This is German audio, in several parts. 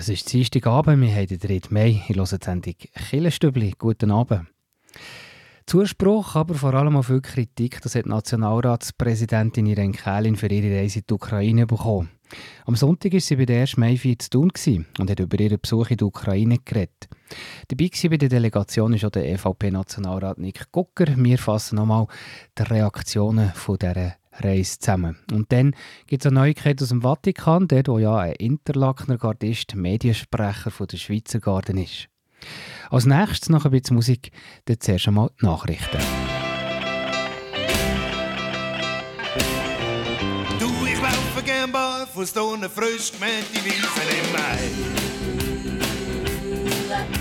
Es ist Dienstagabend, wir haben den 3. Mai. Ich höre die Sendung Killenstübli. Guten Abend. Zuspruch, aber vor allem auch viel Kritik, das hat die Nationalratspräsidentin Irene Kählin für ihre Reise in die Ukraine bekommen. Am Sonntag war sie bei der 1. Mai zu tun und hat über ihren Besuch in der Ukraine geredet. Dabei war bei der Delegation ist auch der EVP-Nationalrat Nick Gucker. Wir fassen nochmal die Reaktionen von dieser Reise zusammen. Und dann gibt es eine Neuigkeit aus dem Vatikan, dort wo ja ein Interlakener Gardist Mediensprecher von der Schweizer Garden ist. Als nächstes noch ein bisschen Musik, dann zuerst einmal die Nachrichten. Du, ich laufe gern barfuß, ohne frisch gemähte Wiesen im Mai.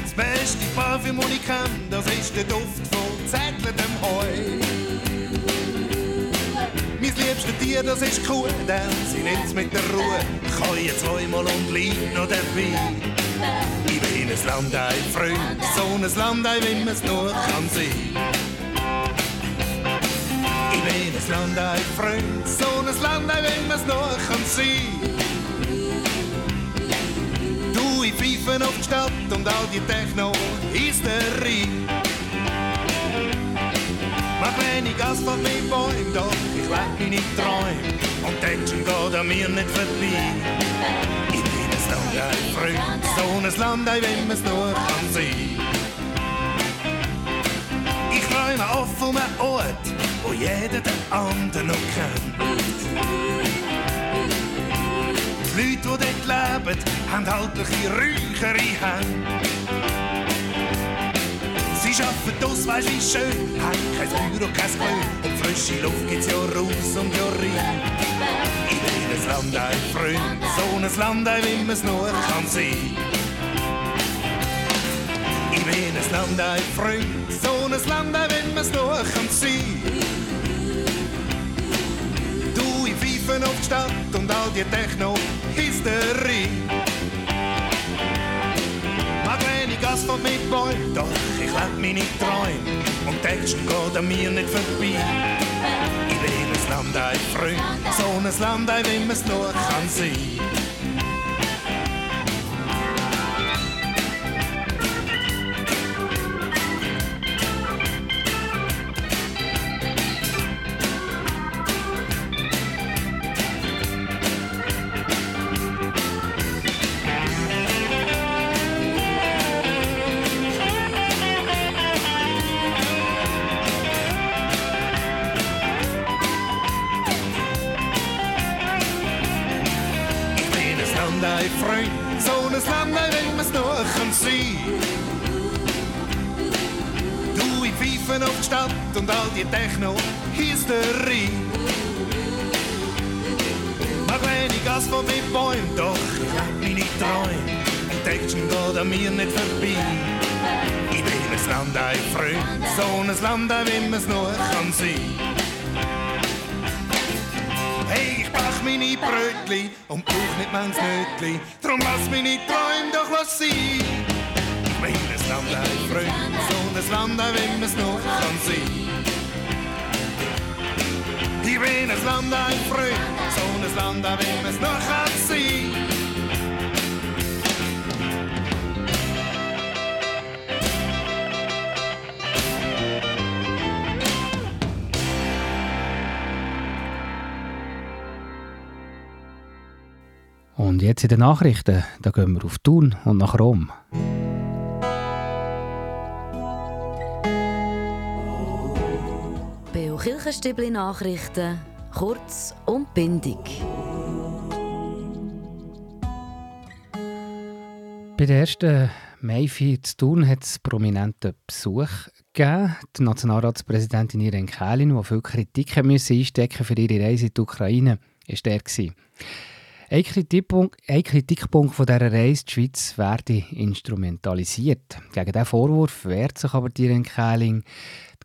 Das beste Parfüm, das ich kenne, das ist der Duft von zerkletem Heu. Mein liebstes Tier, das ist Kuh, denn sie nimmt's mit der Ruhe. Heue zweimal und lieb noch dabei. Ich bin ein Landei-Freund, so ein Landei, wie man es nur kann sein. Ich bin ein Landei-Freund, so ein Landei, wie man es nur kann sein. Du, ich pfeife auf die Stadt und all die Techno-Hysterie. Mach wenig Asphalt mit Bäumen, doch ich lebe meine Träume und Action geht an mir nicht vorbei. Ich bin ein Landei-Freund, so ein Landei, wie man es nur kann sein. Ich träume oft von einem Ort, wo jeder den anderen noch kennt. Die Leute, die dort leben, haben halt ein bisschen räuchere Hände. Sie arbeiten aus, weisst wie schön, haben kein Büro, kein Glück. Und frische Luft gibt's ja raus und ja rein. Ich bin ein Landei, Freund, so ein Landei, wie man's nur kann sein. Ich bin ein Landei, Freund, so ein Landei, wie man's nur kann sein. Du, ich pfeife auf die Stadt und all die Techno-Hysterie. Wenig Asphalt mit Bäumen, doch ich lebe meine Träume und Action geht an mir nicht vorbei. Ich bin ein Landei, Freund, so ein Landei, wie man's nur kann sein. Wenig Asphalt mit Bäumen, doch meine Träume. Action geht an mir nicht vorbei. Ich bin ein Landei, Freund, so ein Landei, wie man's nur kann sein. Hey, ich bach meine Brötli und brauch nicht man's Nötli. Drum lass meine Träume doch was sein. Ich bin ein Landei, Freund, so ein Landei, wie man's nur kann sein. Ich bin ein Landei, Freund, so ein Landei, wie man's nur kann sein. Und jetzt in den Nachrichten, da gehen wir auf Thun und nach Rom. Kirchenstübli Nachrichten, kurz und bindig. Bei der ersten Maifeier zu Thun hat es prominenten Besuch gegeben. Die Nationalratspräsidentin Irene Kählin, die viel Kritik einstecken für ihre Reise in die Ukraine, war der. Ein Kritikpunkt, ein Kritikpunkt von dieser Reise, die Schweiz werde instrumentalisiert. Gegen diesen Vorwurf wehrt sich aber Irene Kählin.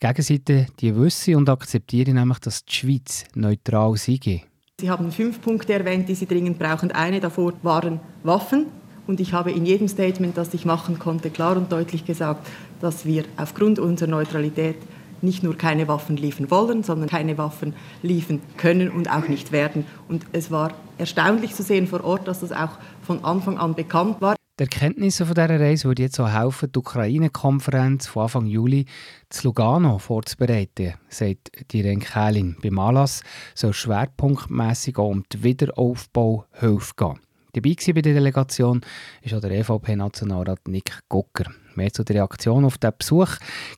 Die Gegenseite die wisse und akzeptiere nämlich, dass die Schweiz neutral sei. Sie haben fünf Punkte erwähnt, die Sie dringend brauchen. Eine davor waren Waffen. Und ich habe in jedem Statement, das ich machen konnte, klar und deutlich gesagt, dass wir aufgrund unserer Neutralität nicht nur keine Waffen liefern wollen, sondern keine Waffen liefern können und auch nicht werden. Und es war erstaunlich zu sehen vor Ort, dass das auch von Anfang an bekannt war. Die Erkenntnisse von dieser Reise würden jetzt auch helfen, die Ukraine-Konferenz von Anfang Juli zu Lugano vorzubereiten, sagt die Renkelin. Beim Anlass soll schwerpunktmässig auch um die Wiederaufbauhilfe gehen. Dabei bei der Delegation ist auch der EVP-Nationalrat Nick Gucker. Mehr zu der Reaktion auf diesen Besuch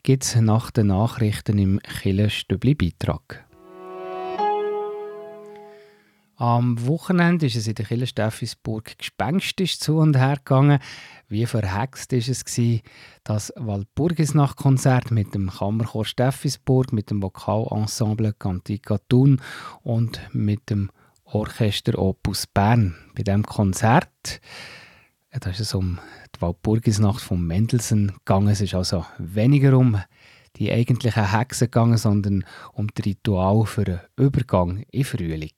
gibt es nach den Nachrichten im Killenstübli-Beitrag. Am Wochenende ist es in der Kirche Steffisburg gespenstisch zu und her gegangen. Wie verhext war es das Walpurgisnacht-Konzert mit dem Kammerchor Steffisburg, mit dem Vokalensemble Cantica Thun und mit dem Orchester Opus Bern. Bei diesem Konzert da ist es um die Walpurgisnacht von Mendelssohn gegangen. Es ist also weniger um die eigentlichen Hexen gegangen, sondern um das Ritual für einen Übergang in Frühling.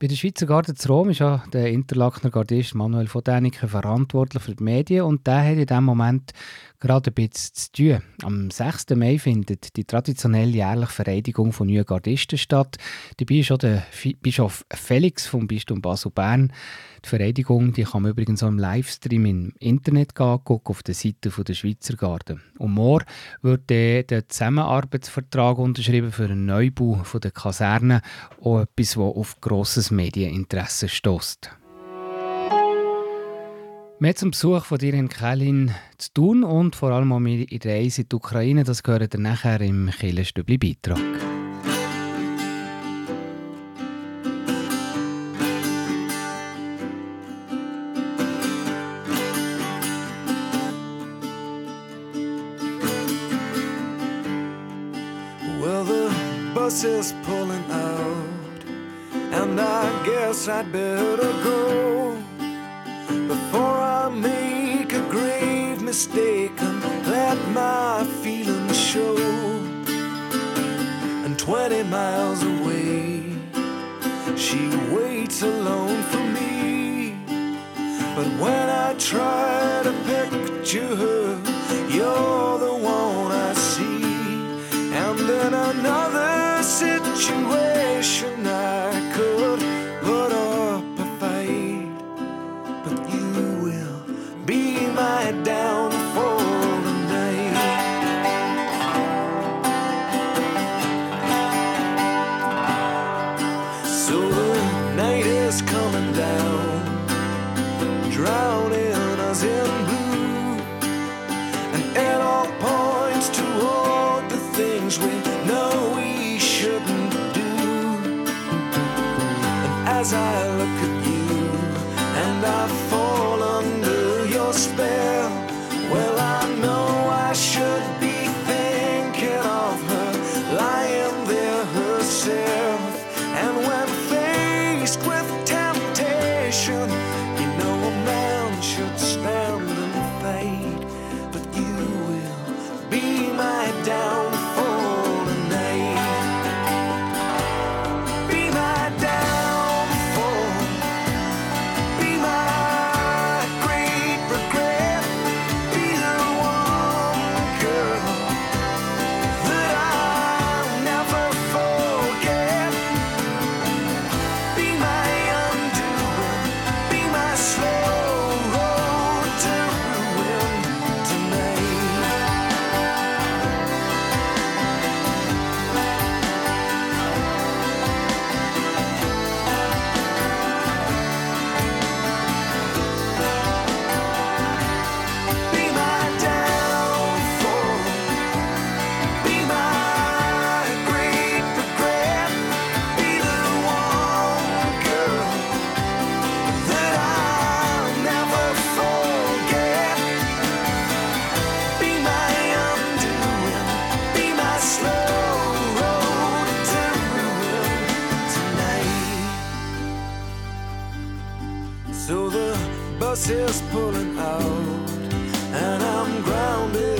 Bei der Schweizer Garde zu Rom ist ja der Interlakener Gardist Manuel von Däniken verantwortlich für die Medien und der hat in diesem Moment gerade ein bisschen zu tun. Am 6. Mai findet die traditionelle jährliche Vereidigung von neuen Gardisten statt. Dabei ist auch der Bischof Felix vom Bistum Basel-Bern. Die Vereidigung die kann man übrigens auch im Livestream im Internet angucken, auf der Seite der Schweizer Garde. Und morgen wird der Zusammenarbeitsvertrag unterschrieben für einen Neubau der Kaserne, auch etwas, das auf grosses Medieninteresse stößt. Mehr zum Besuch von dir in Kelin zu tun und vor allem auch in der Reise in die Ukraine, das gehört ihr nachher im Killenstübli-Beitrag. As I look at you, and I fall under your spell, out, and I'm grounded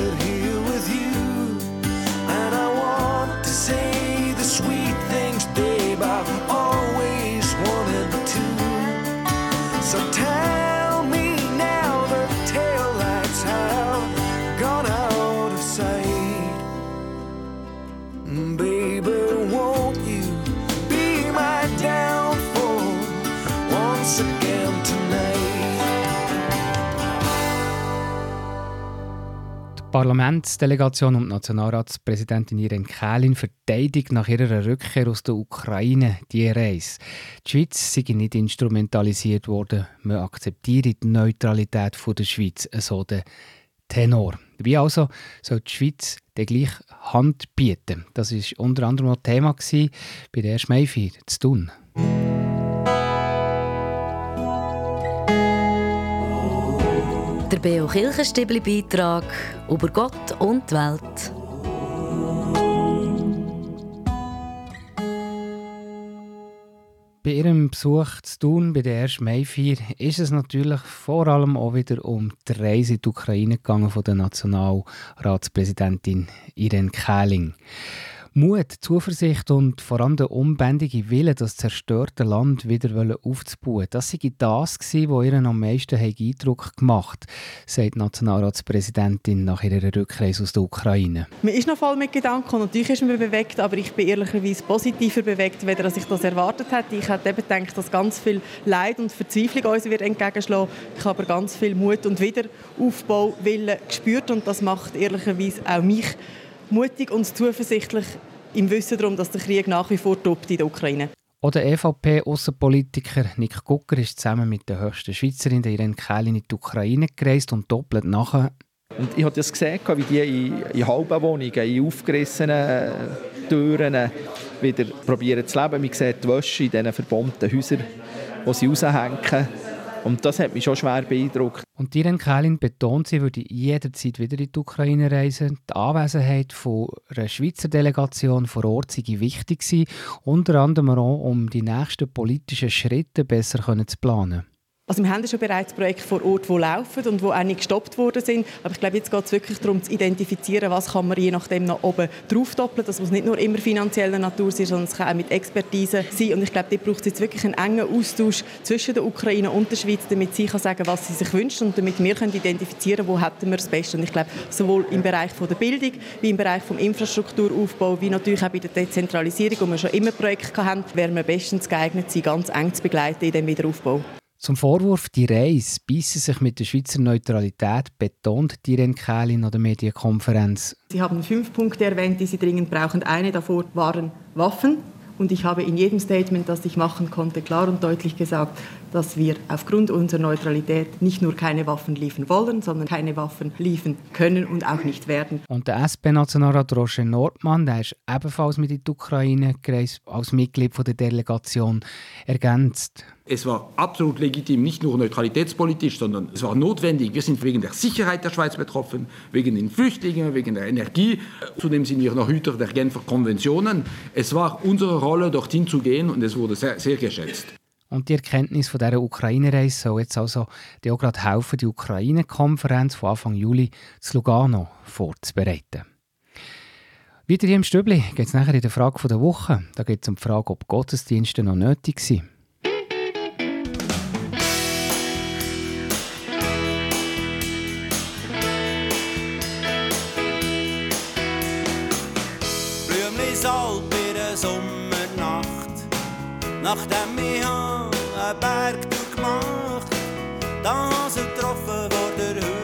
Parlamentsdelegation und Nationalratspräsidentin Irene Kählin verteidigt nach ihrer Rückkehr aus der Ukraine die Reise. Die Schweiz sei nicht instrumentalisiert worden. Man akzeptiere die Neutralität der Schweiz, so der Tenor. Wie also soll die Schweiz der gleich Hand bieten? Das war unter anderem auch Thema bei der 1. Maifeier zu tun. Der Beo Kirchenstibli Beitrag über Gott und die Welt. Bei ihrem Besuch zu tun bei der 1. Maifeier ist es natürlich vor allem auch wieder um die Reise in die Ukraine gegangen von der Nationalratspräsidentin Irene Kähling. Mut, Zuversicht und vor allem der unbändige Wille, das zerstörte Land wieder aufzubauen, das sei das gewesen, was ihr am meisten Eindruck gemacht hat, sagt die Nationalratspräsidentin nach ihrer Rückreise aus der Ukraine. Man ist noch voll mit Gedanken und natürlich ist man bewegt, aber ich bin ehrlicherweise positiver bewegt, weder als ich das erwartet hätte. Ich hätte eben gedacht, dass ganz viel Leid und Verzweiflung uns wird entgegenschlagen. Ich habe aber ganz viel Mut und Wiederaufbau Willen gespürt und das macht ehrlicherweise auch mich mutig und zuversichtlich im Wissen darum, dass der Krieg nach wie vor tobt in der Ukraine. Auch der EVP-Außenpolitiker Nick Gucker ist zusammen mit der höchsten Schweizerin, der Irene Kählin, in die Ukraine gereist und doppelt nachher. Und ich habe das gesehen, wie die in, in halben Wohnungen, in aufgerissenen Türen wieder probieren zu leben. Man sieht die Wäsche in diesen verbombten Häusern, wo sie raushängen. Und das hat mich schon schwer beeindruckt. Und Irene Kählin betont, sie würde jederzeit wieder in die Ukraine reisen. Die Anwesenheit von einer Schweizer Delegation vor Ort sei wichtig gewesen, unter anderem auch, um die nächsten politischen Schritte besser zu planen. Also wir haben ja schon bereits Projekte vor Ort, die laufen und die auch nicht gestoppt worden sind. Aber ich glaube, jetzt geht es wirklich darum, zu identifizieren, was kann man je nachdem noch oben drauf doppeln. Das muss nicht nur immer finanzieller Natur sein, sondern es kann auch mit Expertise sein. Und ich glaube, dort braucht es jetzt wirklich einen engen Austausch zwischen der Ukraine und der Schweiz, damit sie kann sagen was sie sich wünscht und damit wir können identifizieren wo hätten wir das Beste. Und ich glaube, sowohl im Bereich von der Bildung, wie im Bereich des Infrastrukturaufbau, wie natürlich auch bei der Dezentralisierung, wo wir schon immer Projekte haben, werden wir bestens geeignet sein, ganz eng zu begleiten in diesem Wiederaufbau. Zum Vorwurf, die Reise beiße sich mit der Schweizer Neutralität, betont Irene Kählin an der Medienkonferenz. Sie haben fünf Punkte erwähnt, die Sie dringend brauchen. Eine davor waren Waffen. Und ich habe in jedem Statement, das ich machen konnte, klar und deutlich gesagt, dass wir aufgrund unserer Neutralität nicht nur keine Waffen liefern wollen, sondern keine Waffen liefern können und auch nicht werden. Und der SP-Nationalrat Roger Nordmann, der ist ebenfalls mit in die Ukraine gereist, als Mitglied der Delegation ergänzt. Es war absolut legitim, nicht nur neutralitätspolitisch, sondern es war notwendig. Wir sind wegen der Sicherheit der Schweiz betroffen, wegen den Flüchtlingen, wegen der Energie. Zudem sind wir noch Hüter der Genfer Konventionen. Es war unsere Rolle, dorthin zu gehen und es wurde sehr, sehr geschätzt. Und die Erkenntnis von dieser Ukraine-Reise soll jetzt also auch gerade helfen, die Ukraine-Konferenz von Anfang Juli zu Lugano vorzubereiten. Weiter hier im Stübli geht es nachher in der Frage der Woche. Da geht es um die Frage, ob Gottesdienste noch nötig sind. Nachdem ich einen Berg durchgemacht, da sie getroffen vor der Hütte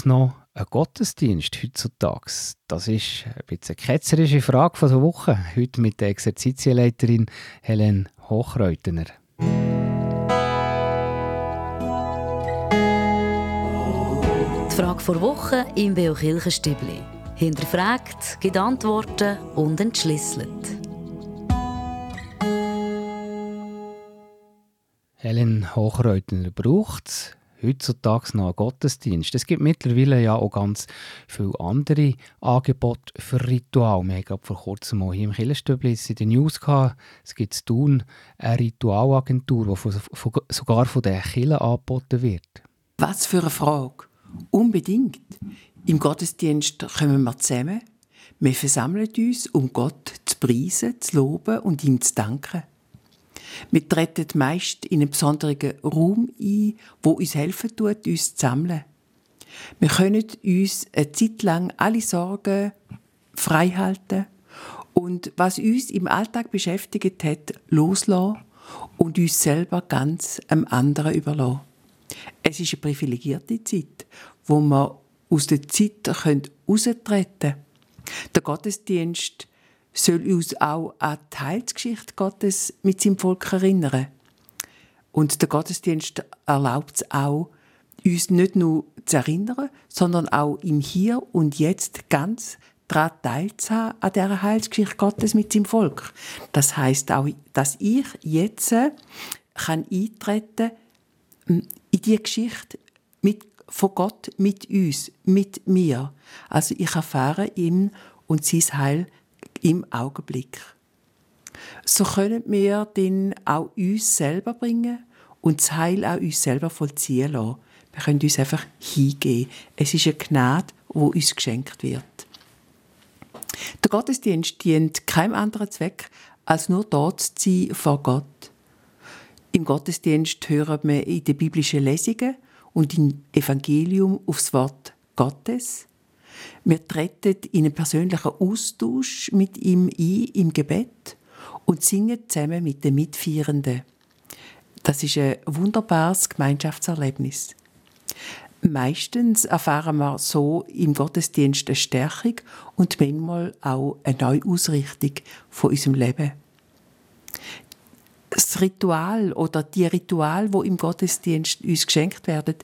es noch einen Gottesdienst heutzutage? Das ist ein bisschen eine ketzerische Frage von der Woche. Heute mit der Exerzitienleiterin Helen Hochreutener. Die Frage vor Woche im Beo Kirchenstübli. Hinterfragt, gibt Antworten und entschlüsselt. Helen Hochreutener braucht heutzutage noch einen Gottesdienst. Es gibt mittlerweile ja auch ganz viele andere Angebote für Ritual. Wir haben vor kurzem mal hier im Killerstübli in den News gehabt. Es gibt in Thun eine Ritualagentur, die von, von, sogar von den Kirchen angeboten wird. Was für eine Frage. Unbedingt. Im Gottesdienst kommen wir zusammen. Wir versammeln uns, um Gott zu preisen, zu loben und ihm zu danken. Wir treten meist in einen besonderen Raum ein, wo uns helfen tut, uns zu sammeln. Wir können uns eine Zeit lang alle Sorgen frei halten und was uns im Alltag beschäftigt hat, loslassen und uns selber ganz einem anderen überlassen. Es ist eine privilegierte Zeit, wo wir aus der Zeit heraustreten können. Der Gottesdienst soll uns auch an die Heilsgeschichte Gottes mit seinem Volk erinnern. Und der Gottesdienst erlaubt es auch, uns nicht nur zu erinnern, sondern auch im Hier und Jetzt ganz daran teilzuhaben an dieser Heilsgeschichte Gottes mit seinem Volk. Das heißt auch, dass ich jetzt kann eintreten in die Geschichte mit, von Gott mit uns, mit mir. Also ich erfahre ihn und sein Heil im Augenblick. So können wir dann auch uns selber bringen und das Heil auch uns selber vollziehen lassen. Wir können uns einfach hingeben. Es ist eine Gnade, die uns geschenkt wird. Der Gottesdienst dient keinem anderen Zweck, als nur dort zu sein vor Gott. Im Gottesdienst hören wir in den biblischen Lesungen und im Evangelium aufs Wort Gottes. Wir treten in einen persönlichen Austausch mit ihm ein im Gebet und singen zusammen mit den Mitfeiernden. Das ist ein wunderbares Gemeinschaftserlebnis. Meistens erfahren wir so im Gottesdienst eine Stärkung und manchmal auch eine Neuausrichtung von unserem Leben. Das Ritual oder die Ritual, wo im Gottesdienst uns geschenkt werden,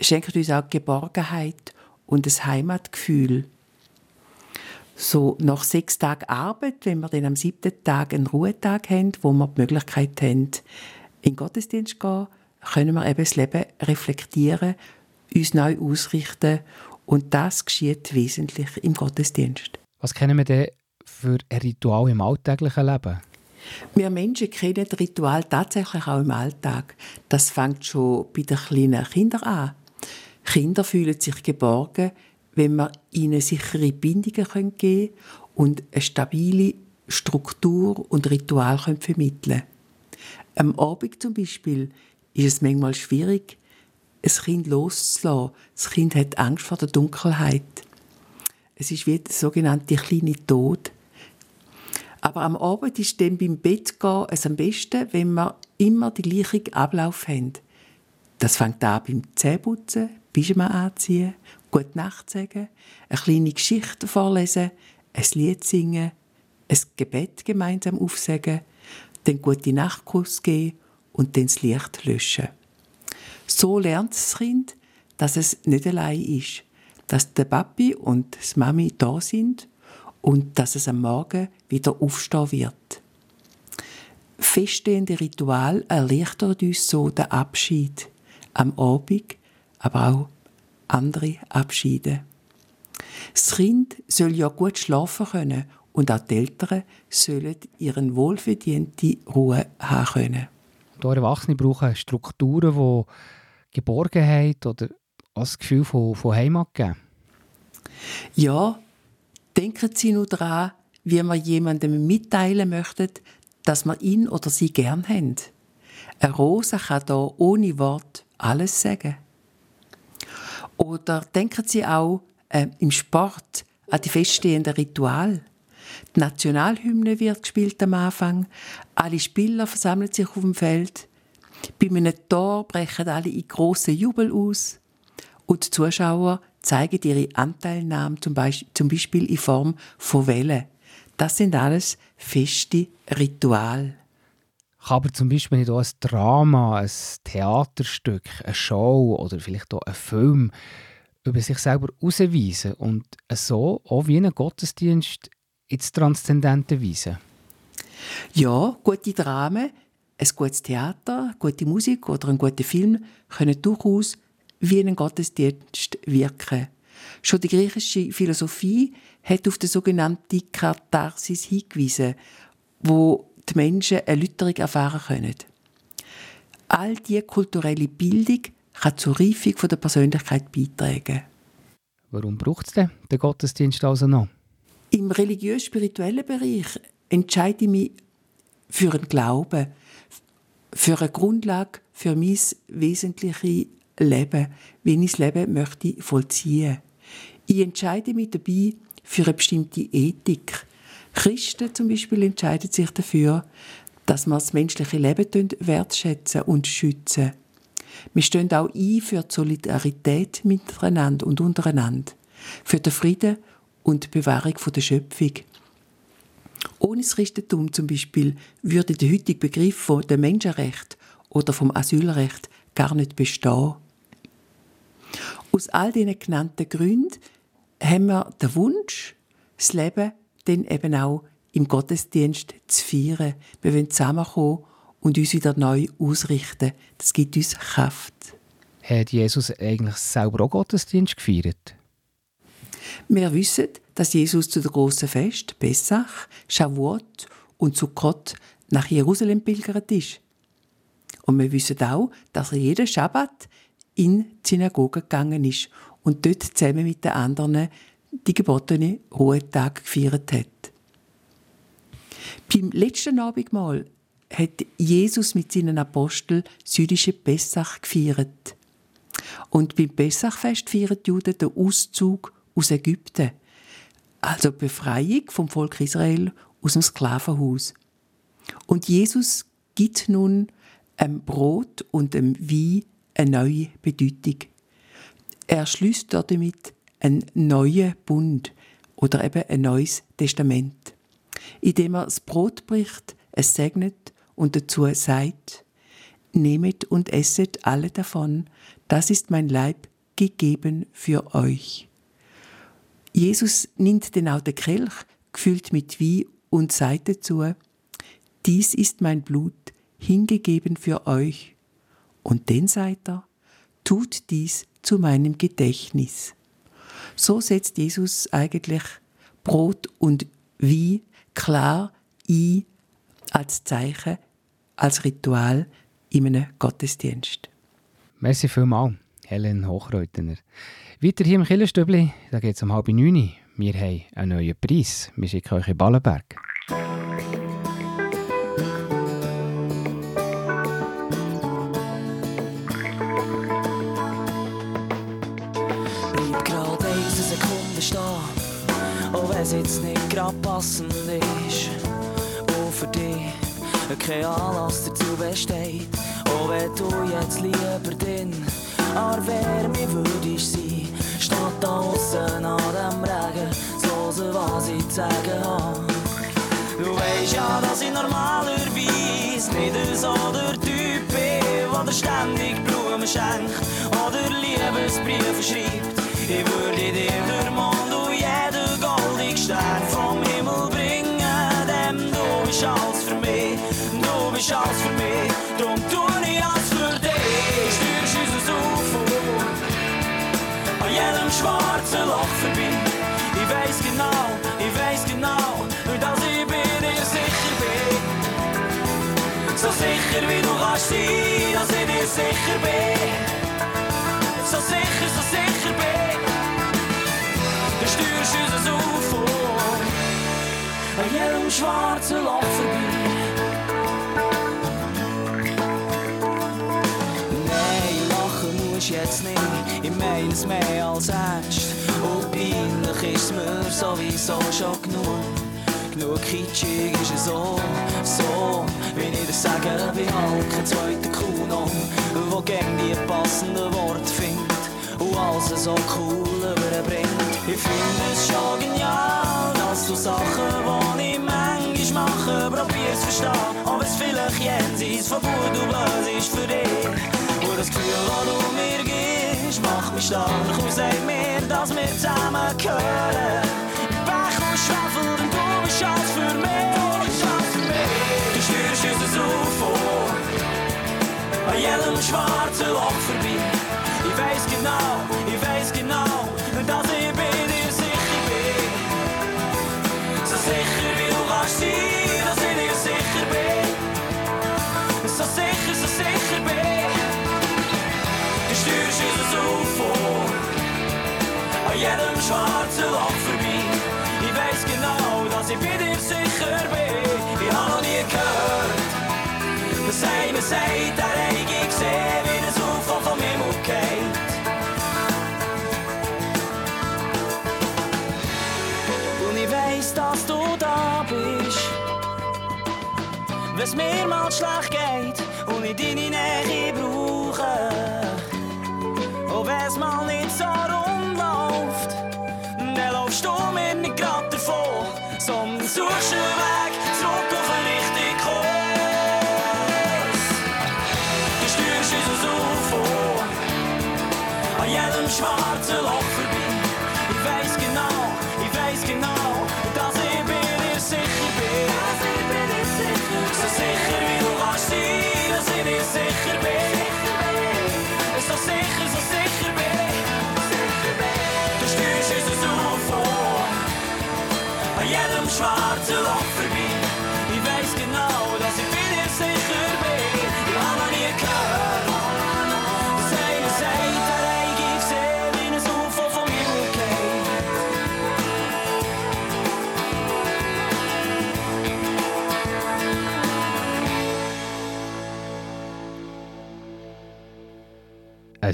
schenkt uns auch Geborgenheit und ein Heimatgefühl. So nach sechs Tagen Arbeit, wenn wir dann am siebten Tag einen Ruhetag haben, wo wir die Möglichkeit haben, in den Gottesdienst zu gehen, können wir eben das Leben reflektieren, uns neu ausrichten und das geschieht wesentlich im Gottesdienst. Was kennen wir denn für ein Ritual im alltäglichen Leben? Wir Menschen kennen das Ritual tatsächlich auch im Alltag. Das fängt schon bei den kleinen Kindern an. Kinder fühlen sich geborgen, wenn man ihnen sichere Bindungen geben können und eine stabile Struktur und Ritual vermitteln können. Am Abend zum Beispiel ist es manchmal schwierig, ein Kind loszulassen. Das Kind hat Angst vor der Dunkelheit. Es ist wie der sogenannte kleine Tod. Aber am Abend ist dann beim Bett gehen es am besten, wenn wir immer den gleichen Ablauf haben. Das fängt an beim Zähneputzen, Pyjama anziehen, gute Nacht sagen, eine kleine Geschichte vorlesen, ein Lied singen, ein Gebet gemeinsam aufsagen, dann gute Nachtkuss geben und dann das Licht löschen. So lernt das Kind, dass es nicht allein ist, dass der Papi und das Mami da sind und dass es am Morgen wieder aufstehen wird. Feststehende Ritual erleichtert uns so den Abschied am Abend aber auch andere Abschiede. Das Kind soll ja gut schlafen können und auch die Eltern sollen ihren wohlverdiente Ruhe haben können. Die Erwachsene brauchen Strukturen, die Geborgenheit oder das Gefühl von, von Heimat geben. Ja, denken Sie nur daran, wie man jemandem mitteilen möchte, dass man ihn oder sie gern haben. Eine Rose kann da ohne Wort alles sagen. Oder denken Sie auch äh, im Sport an die feststehenden Rituale. Die Nationalhymne wird gespielt am Anfang. Alle Spieler versammeln sich auf dem Feld. Bei einem Tor brechen alle in grossen Jubel aus. Und die Zuschauer zeigen ihre Anteilnahme zum Beispiel, zum Beispiel in Form von Wellen. Das sind alles feste Rituale. Kann aber zum Beispiel nicht auch ein Drama, ein Theaterstück, eine Show oder vielleicht auch ein Film über sich selber herausweisen und so auch wie ein Gottesdienst ins Transzendente weisen? Ja, gute Dramen, ein gutes Theater, gute Musik oder ein guter Film können durchaus wie ein Gottesdienst wirken. Schon die griechische Philosophie hat auf die sogenannte Katharsis hingewiesen, wo die Menschen Erläuterung erfahren können. All diese kulturelle Bildung kann zur Reifung der Persönlichkeit beitragen. Warum braucht es denn den Gottesdienst also noch? Im religiös-spirituellen Bereich entscheide ich mich für einen Glauben, für eine Grundlage für mein wesentliches Leben, wie ich das Leben möchte vollziehen. Ich entscheide mich dabei für eine bestimmte Ethik. Christen zum Beispiel entscheiden sich dafür, dass wir das menschliche Leben wertschätzen und schützen. Wir stehen auch ein für die Solidarität miteinander und untereinander, für den Frieden und die Bewahrung der Schöpfung. Ohne das Christentum zum Beispiel würde der heutige Begriff von dem Menschenrecht oder vom Asylrecht gar nicht bestehen. Aus all diesen genannten Gründen haben wir den Wunsch, das Leben dann eben auch im Gottesdienst zu feiern. Wir wollen zusammenkommen und uns wieder neu ausrichten. Das gibt uns Kraft. Hat Jesus eigentlich selber auch Gottesdienst gefeiert? Wir wissen, dass Jesus zu der grossen Fest, Pessach, Shavuot und Sukkot nach Jerusalem pilgert ist. Und wir wissen auch, dass er jeden Schabbat in die Synagoge gegangen ist und dort zusammen mit den anderen die gebotene Ruhetag gefeiert hat. Beim letzten Abendmahl hat Jesus mit seinen Aposteln südische Pessach gefeiert. Und beim Pessachfest feiern die Juden den Auszug aus Ägypten, also die Befreiung vom Volk Israel aus dem Sklavenhaus. Und Jesus gibt nun einem Brot und dem Wein eine neue Bedeutung. Er schließt damit einen neuen Bund oder eben ein neues Testament, indem er das Brot bricht, es segnet und dazu sagt, Nehmet und esset alle davon, das ist mein Leib gegeben für euch. Jesus nimmt den Kelch, gefüllt mit Wein, und sagt dazu, dies ist mein Blut, hingegeben für euch. Und dann sagt er, tut dies zu meinem Gedächtnis. So setzt Jesus eigentlich Brot und Wein klar ein als Zeichen, als Ritual in einem Gottesdienst. Merci vielmals, Helen Hochreutener. Weiter hier im Killerstübli, da geht es um halb neun. Wir haben einen neuen Preis. Wir schicken euch in Ballenberg. Statt da aussen an dem Regen zu hören, was zu sagen habe. Du weisst ja, dass ich normalerweise nicht so der Typ bin, der ständig Blumen schenkt oder Liebesbriefe schreibt. Ich würde dir den Mond und jeden goldigen Stern vom Himmel bringen, denn du bist alles für mich, du bist alles für mich, sicher wie du kannst sein, dass ich dir sicher bin. So sicher, so sicher bin. Du steuerst unser UFO an jedem schwarzen Loch vorbei. Nein, lachen musst jetzt nicht, ich meine es mehr als ernst. Und peinlich ist mir sowieso schon genug. Genug kitschig ist es so, so, wie ich dir sage, wie halt kein zweiter Kuno, wo gern die passenden Worte findet. und alles so cool überbringt. Ich finde es schon genial, dass du Sachen, die ich manchmal mache, probierst verstehen. Aber es vielleicht jenseits von gut und böse ist für dich. Und das Gefühl, das du mir gibst, macht mich stark und sagt mir, dass wir zusammen gehören. Pech und Schwefel, denn schwarzen Loch vorbei. Ich weiß genau, ich weiß genau, ich bei dir sicher bin. Ich habe noch nie gehört. dass einer sagt, er habe gesehen, wie das UFO vom Himmel geht. Und ich weiss, dass du da bist, wenn's mir mal schlecht geht und ich deine Nähe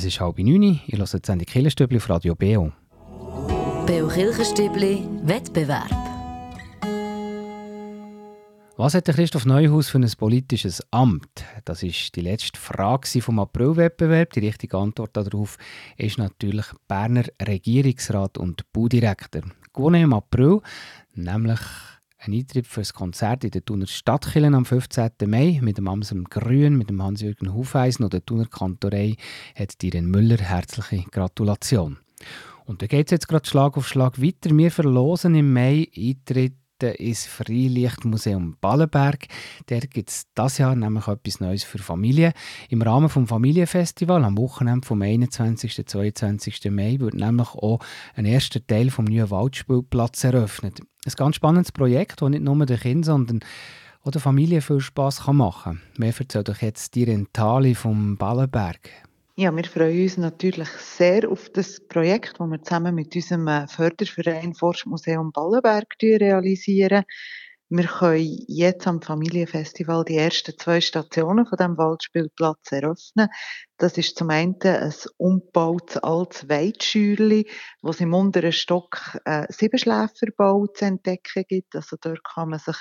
ist halb neun. Ich höre jetzt die Killerstübli auf Radio BO. Beo Kirchenstübli Wettbewerb. Was hat der Christoph Neuhaus für ein politisches Amt? Das ist die letzte Frage vom Aprilwettbewerb. Die richtige Antwort darauf ist natürlich Berner Regierungsrat und Baudirektor. Gewonnen im April, nämlich ein Eintritt für das Konzert in der Thuner Stadtkirche am 15. Mai mit dem Amsam Grün, mit dem Hans-Jürgen Hufeisen oder der Thuner Kantorei hat Diren Müller herzliche Gratulation. Und da geht es jetzt gerade Schlag auf Schlag weiter. Wir verlosen im Mai Eintritt ins Freilichtmuseum Ballenberg. Der gibt es dieses Jahr nämlich etwas Neues für Familien. Im Rahmen des Familienfestivals am Wochenende vom 21. und 22. Mai wird nämlich auch ein erster Teil vom neuen Waldspielplatz eröffnet. Ein ganz spannendes Projekt, das nicht nur den Kindern, sondern auch der Familie viel Spass machen kann. Mehr erzählt euch jetzt die Rentali vom Ballenberg. Ja, wir freuen uns natürlich sehr auf das Projekt, das wir zusammen mit unserem äh, Förderverein Forstmuseum Ballenberg realisieren. Wir können jetzt am Familienfestival die ersten zwei Stationen von dem Waldspielplatz eröffnen. Das ist zum einen ein umgebautes altes Weidschürli, wo es im unteren Stock äh, Siebenschläferbau zu entdecken gibt. Also dort kann man sich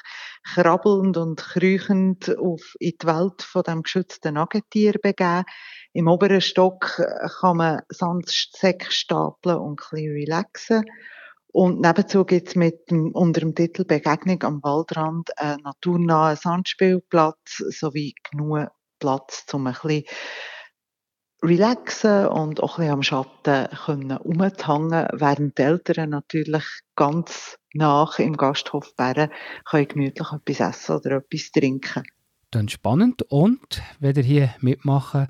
krabbelnd und kriechend auf, in die Welt von dem geschützten Nagetier begeben. Im oberen Stock äh, kann man Sandsäcke stapeln und ein bisschen relaxen. Und nebenzu gibt es mit dem, unter dem Titel Begegnung am Waldrand einen naturnahen Sandspielplatz sowie genug Platz, um ein bisschen relaxen und auch ein bisschen am Schatten können umzuhängen, während die Eltern natürlich ganz nach im Gasthof Bären können gemütlich etwas essen oder etwas trinken. Dann spannend und wenn ihr hier mitmachen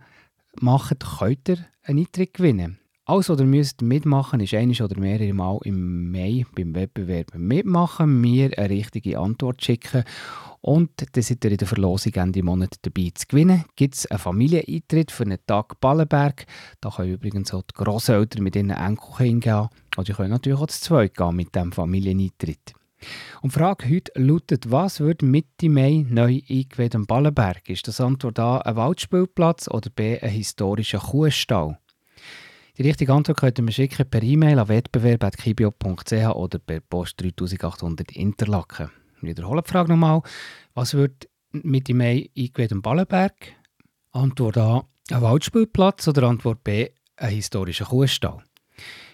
macht, könnt ihr einen Eintritt gewinnen. Alles, was ihr müsst mitmachen ist eines oder mehrere Mal im Mai beim Wettbewerb mitmachen, mir eine richtige Antwort schicken und dann seid ihr in der Verlosung Ende Monat dabei zu gewinnen. Gibt es einen Familieneintritt für einen Tag Ballenberg. Da können übrigens auch die Grosseltern mit ihren Enkeln hingehen. Oder ihr könnt natürlich auch zu zweit gehen mit diesem Familieneintritt. Und die Frage heute lautet, was wird Mitte Mai neu eingeweiht am Ballenberg? Ist das Antwort A ein Waldspielplatz oder B ein historischer Kuhstall? Die richtige Antwort könnt ihr mir schicken per E-Mail an wettbewerb.kibio.ch oder per Post 3800 Interlaken. Ich wiederhole die Frage nochmal. Was wird Mitte Mai eingeweiht am Ballenberg? Antwort A ein Waldspielplatz oder Antwort B ein historischer Kuhstall.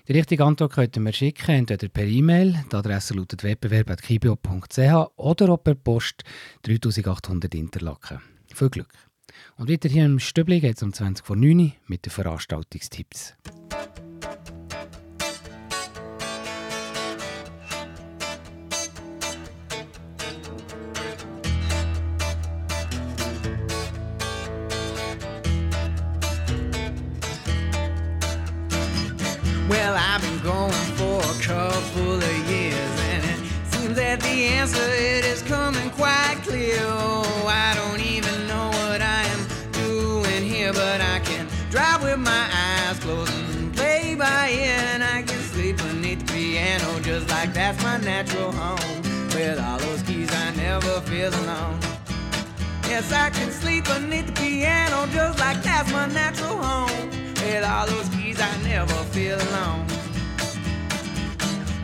Die richtige Antwort könnt ihr mir schicken, entweder per E-Mail, die Adresse lautet wettbewerb.kibio.ch oder auch per Post 3800 Interlaken. Viel Glück! Und weiter hier im Stübli geht es um 20 vor 9 Uhr mit den Veranstaltungstipps. Yes, I can sleep beneath the piano just like that's my natural home. With all those keys, I never feel alone.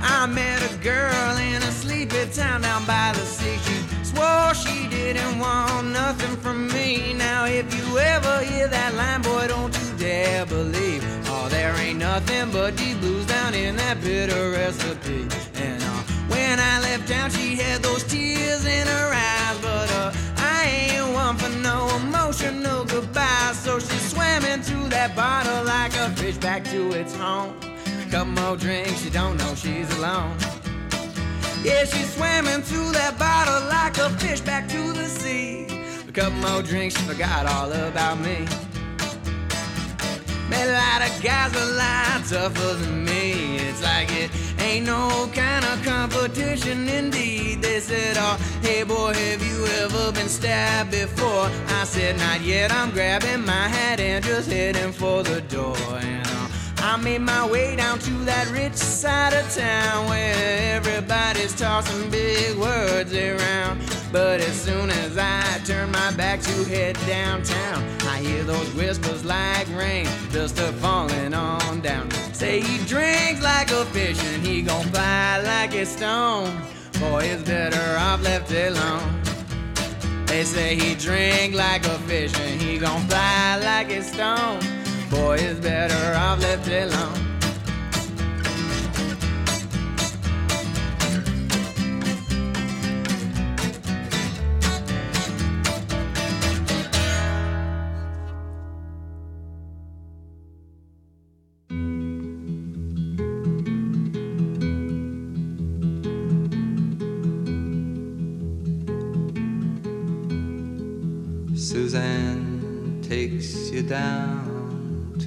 I met a girl in a sleepy town down by the sea. She swore she didn't want nothing from me. Now, if you ever hear that line, boy, don't you dare believe. Oh, there ain't nothing but deep blues down in that bitter recipe. And uh, when I left town, she had those tears in her eyes. But uh, for no emotional goodbye. So she swam into that bottle like a fish back to its home. Couple more drinks, she don't know she's alone. Yeah, she swam into that bottle like a fish back to the sea. A couple more drinks, she forgot all about me. Met a lot of guys a lot tougher than me. It's like it ain't no kind of competition indeed. They said, Oh, hey boy, have you ever been stabbed before? I said, Not yet. I'm grabbing my hat and just heading for the door. And I made my way down to that rich side of town where everybody's tossing big words around. But as soon as I turn my back to head downtown, I hear those whispers like rain, just a falling on down. Say he drinks like a fish and he gon' fly like a stone. Boy, it's better off left alone. They say he drink like a fish and he gon' fly like a stone. Boy, it's better off left alone. Suzanne takes you down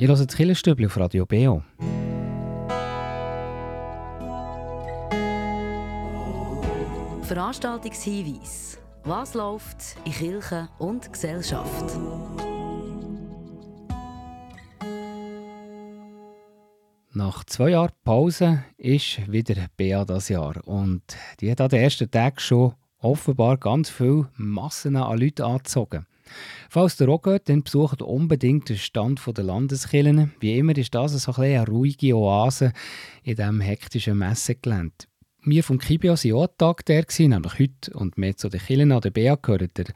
Ihr hört das Killerstübli auf Radio BO. Veranstaltungshinweis. Was läuft in Kirche und Gesellschaft? Nach zwei Jahren Pause ist wieder Bea das Jahr. Und die hat an den ersten Tagen schon offenbar ganz viele Massen an Leuten angezogen. Falls ihr auch geht, dann besucht unbedingt den Stand der Landeskirchen. Wie immer ist das so ein eine ruhige Oase in diesem hektischen Messegelände. Wir vom Kibio waren auch Tag der, nämlich heute. Und mehr zu den Kirchen an der Bea gehört ihr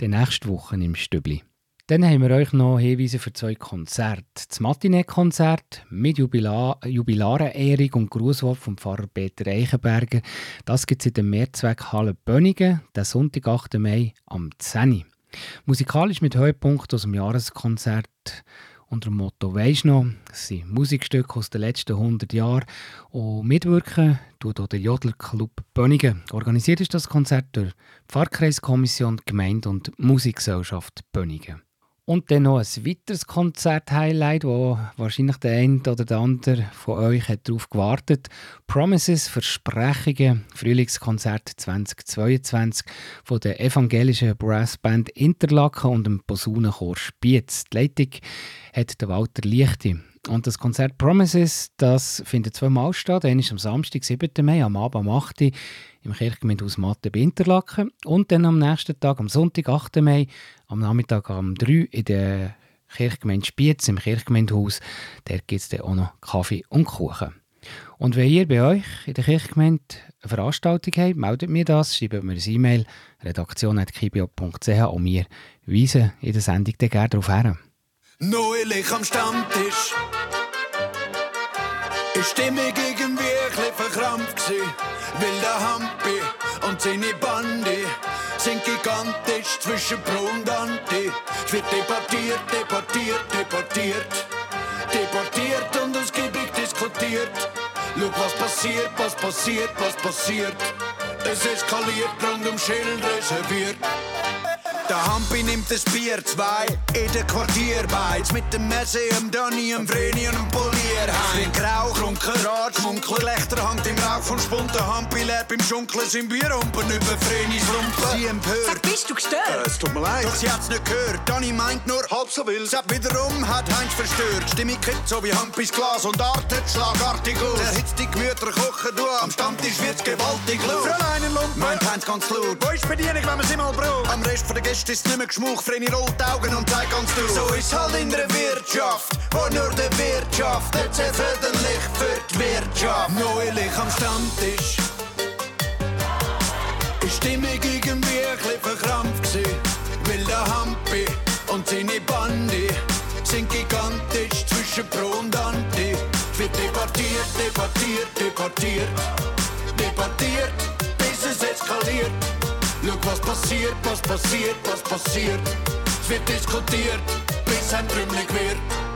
die nächste Woche im Stübli. Dann haben wir euch noch Hinweise für zwei Konzerte. Das Matinee-Konzert mit Jubila Jubilarenehrung und Grußwort vom Pfarrer Peter Eichenberger. Das gibt es in der Mehrzweck Halle Bönigen, den Sonntag, 8. Mai, am 10. Musikalisch mit Höhepunkt aus dem Jahreskonzert unter dem Motto «Weisst noch?» Das sind Musikstücke aus den letzten 100 Jahren. Und mitwirken tut auch der Jodlerclub Bönigen. Organisiert ist das Konzert durch die Pfarrkreiskommission, Gemeinde und Musikgesellschaft Bönigen. Und dann noch ein weiteres Konzert-Highlight, wo wahrscheinlich der eine oder der andere von euch hat darauf gewartet. Promises, Versprechungen, Frühlingskonzert 2022 von der evangelischen Brassband Interlaken und dem Posaunenchor Spiez. Die Leitung hat der Walter Lichti. Und das Konzert Promises, das findet zweimal statt. Einmal am Samstag, 7. Mai, am Abend um 8. Im Kirchgemeindehaus Mathe bei Interlaken. Und dann am nächsten Tag, am Sonntag, 8. Mai, am Nachmittag um 3 Uhr in der Kirchgemeinde Spiez im Kirchgemeindehaus. Dort gibt es dann auch noch Kaffee und Kuchen. Und wenn ihr bei euch in der Kirchgemeinde eine Veranstaltung habt, meldet mir das, schreibt mir eine E-Mail, redaktion.kibio.ch und wir weisen in der Sendung dann gerne darauf her. Neulich am Stammtisch ist ein bisschen verkrampft gsi. Weil der Hampi und seine Bande sind gigantisch zwischen Pro und Anti. Es wird debattiert, debattiert, debattiert. Debattiert und ausgiebig diskutiert. Schau, was passiert, was passiert, was passiert. Es eskaliert rund um Schild reserviert. Der Hampi nimmt das Bier, zwei in der Quartierbeiz. Mit dem Messi, dem Donny, dem Vreni und dem Polierheim. Wie grau, krunken, Rad, schmunkeln, Gelächter hangt im Rauch von Spund. Der Hampi lebt im Schunkeln, sind Bierhumpen über Vrenis Rumpen. Sie empört. Sag, bist du gestört? Äh, es tut mir leid. Doch sie hat's nicht gehört. Donny meint nur halb so wild. Sepp wiederum hat Heinz verstört. Stimmung kippt so wie Hampis Glas und artet schlagartig aus. Erhitzt die Gemüter kochen du. Am Stammtisch wird's gewaltig laut. Fräulein in Lumpen meint Heinz ganz laut. Wo ist die Bedienung, wenn man sie mal braucht? Am Rest von der Gäste ist geschmuch. Vreni rollt die Augen und zeigt ganz durch. So ist halt in der Wirtschaft, wo nur der Wirtschaft nicht sehr förderlich für die Wirtschaft. Neulich am Stammtisch ist Stimmung irgendwie ein bisschen verkrampft gsi. Weil der Hampi und seine Bande sind gigantisch zwischen Pro und Anti. Wird debattiert, debattiert, debattiert, debattiert, bis es eskaliert. duidelik was passeer, pas passeer, pas passeer. Dit is gekonteer. Bes en drumlik weer.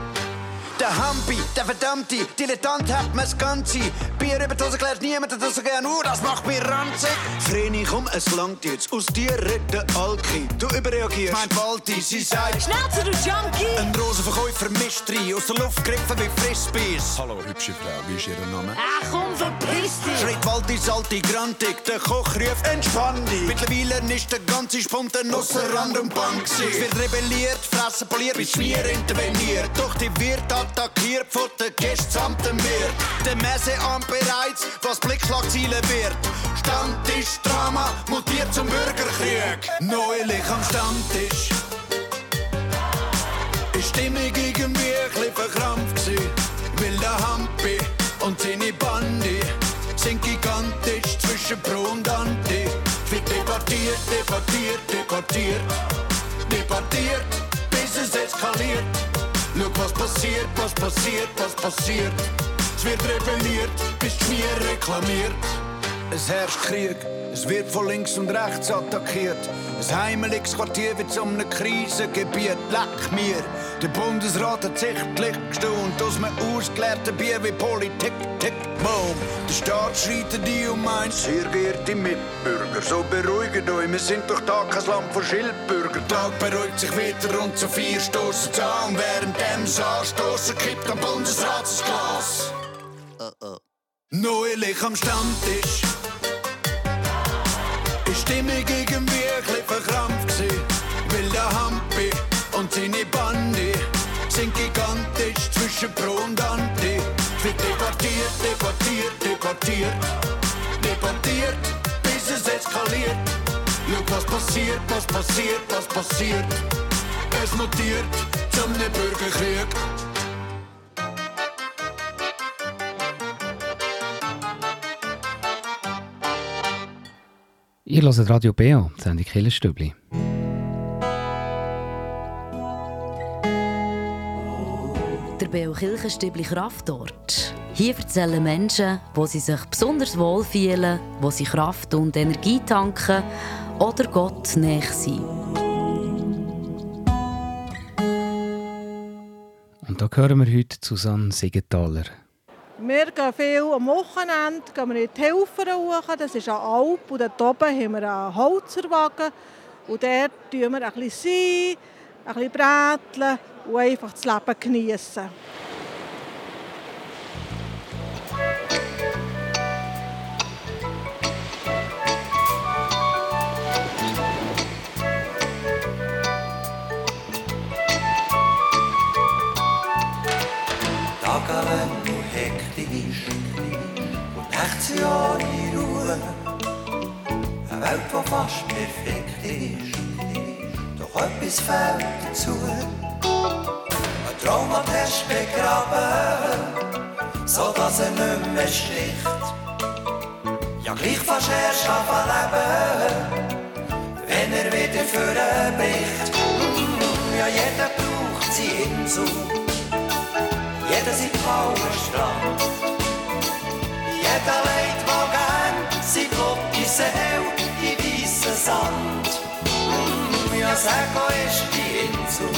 Der Hampi, der Verdammte, Dilettant hat mir's Ganze. Bier über die klärt niemand das so gern, uh, das macht mich ranzig. Vreni, komm, es langt jetzt. Aus dir redet der Alki. Du überreagierst. Meint Walti, sie sagt... Schnauze, du Junkie! Ein Rosenverkäufer mischt rein, aus der Luft gegriffen wie Frisbees. Hallo, hübsche Frau, wie ist Ihr Name? Ach komm, verpiss dich! Schreit Walti salte Grantig, der Koch ruft Entspann dich. Mittlerweile ist der ganze Spunten ausser Rand und gewesen. Es wird rebelliert, Fressen poliert, bis Schmier interveniert. Doch die wird attackiert von den Gästen samt dem Wirt. Der Messe an bereits, was Blickschlagziele wird. Stammtisch Drama mutiert zum Bürgerkrieg. Neulich am Stammtisch. Ist Stimmung irgendwie ein verkrampft gewesen. Weil der Hampi und seine Bande sind gigantisch zwischen Pro und Anti. Wird debattiert, debattiert, debattiert, debattiert, bis es eskaliert. Schau, was passiert, was passiert, was passiert. Es wird rebelliert, bis Schmier reklamiert. Es herrscht Krieg, es wird von links und rechts attackiert. Ein heimeliges Quartier wird zu einem Krisengebiet. Leck mir, der Bundesrat hat sichtlich gestaunt aus einem ausgelehrten Bier wie Politik, tick, boom. Der Staat schreitet die um eins. Sehr geehrte Mitbürger, so beruhigt euch, wir sind doch da kein Land von Schildbürger. Der Tag beruhigt sich wieder und zu vier stoßen zu an. Während dem Anstoßen kippt am Bundesrat das Glas. Neulich am Stammtisch Stimmung irgendwie ein bisschen verkrampft gewesen, weil der Hampi und seine Bande sind gigantisch zwischen Pro und Anti. Wird debattiert, debattiert, debattiert, debattiert, bis es eskaliert. Schau, was passiert, was passiert, was passiert. Es mutiert zum Bürgerkrieg. Ihr hört Radio BO, die Sendung Killerstübli. Der Beo Kirchenstübli Kraftort. Hier erzählen Menschen, wo sie sich besonders wohl fühlen, wo sie Kraft und Energie tanken oder Gott näher sind. Und da hören wir heute Susanne Siegenthaler. Wir gehen viel am Wochenende gehen wir in die Helfer hoch, das ist eine Alp. Und dort oben haben wir einen Holzerwagen. Und dort tun wir ein bisschen sein, ein bisschen bräteln und einfach das Leben genießen. Und nachts ja die Ruhe. Eine Welt, die fast perfekt ist, doch etwas fehlt dazu. Ein Traum hat erst begraben, so dass er nicht mehr sticht. Ja, gleich fast erst anfangen leben, wenn er wieder vorbricht. Ja, jeder braucht sie Insel. Jeder sein Powerstrand. Jeder legt mal gern sein blotte Seele in weissen Sand. Mm, ja, sag, wo ist die Insel?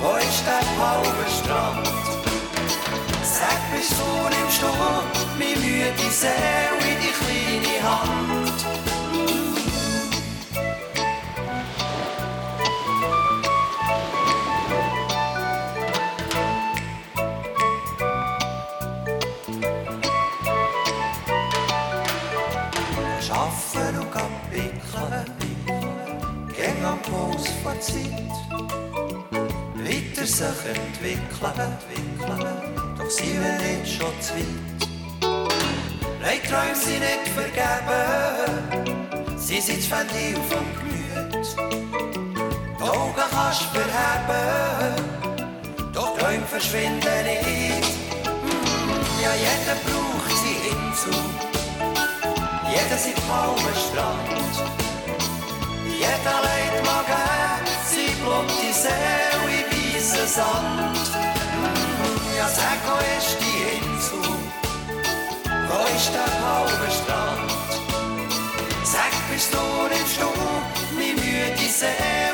Wo ist der Powerstrand? Sag, bist du nimmst du meine müde Seele in die kleine Hand? Vor Zeit. Weiter sich entwickeln, doch sie will nicht schon zu weit. Nein, Träume sind nicht vergeben, sie sind das Ventil vom Gemüt. Die Augen kannst du verheben, doch Träume verschwinden nicht. Ja, jeder braucht sie Insel. Jeder sein Palmenstrand. Jeder legt mal sein blotte Seele in weissen Sand. Ja, sag, wo ist die Insel? Wo ist der Palmenstrand? Sag, bist du, nimmst du meine müde Seele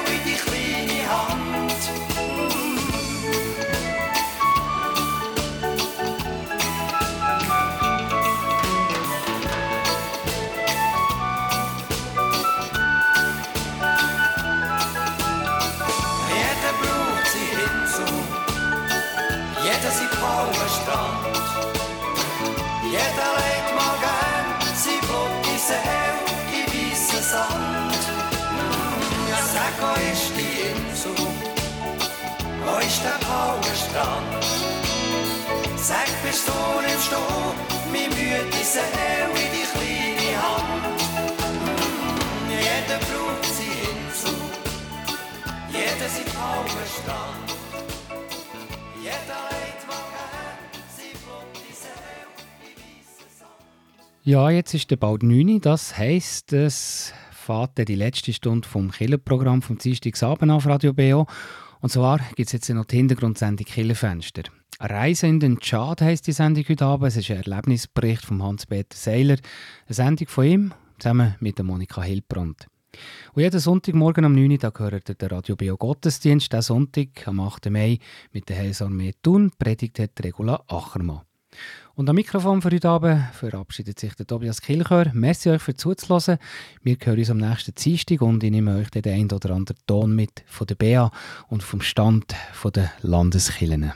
Jeder legt mal gern sein Blut Seele in weissen Sand. Ja, sag, wo ist die Insel? Wo ist der blaue Strand? Sag, bist du nimmst du meine müde Seele in die kleine Hand. Jeder braucht seine Insel, jeder sein blauer Ja, jetzt ist der bald 9 Uhr. Das heisst, es fährt die letzte Stunde vom Killerprogramm vom Dienstagabend auf Radio BO. Und zwar gibt es jetzt noch die Hintergrundsendung Killerfenster. Reise in den Tschad heisst die Sendung heute Abend. Es ist ein Erlebnisbericht von Hans-Peter Seiler. Eine Sendung von ihm zusammen mit der Monika Hildbrand. Und jeden Sonntagmorgen um 9 Uhr gehört der Radio Bio Gottesdienst. Diesen Sonntag, am 8. Mai, mit der Heilsarmee Thun, predigt Regula Achermann. Und am Mikrofon für heute Abend verabschiedet sich der Tobias Kilchör. Merci euch für zuzuhören. Wir hören uns am nächsten Dienstag und ich nehme euch den einen oder anderen Ton mit von der BA und vom Stand der Landeskirchen.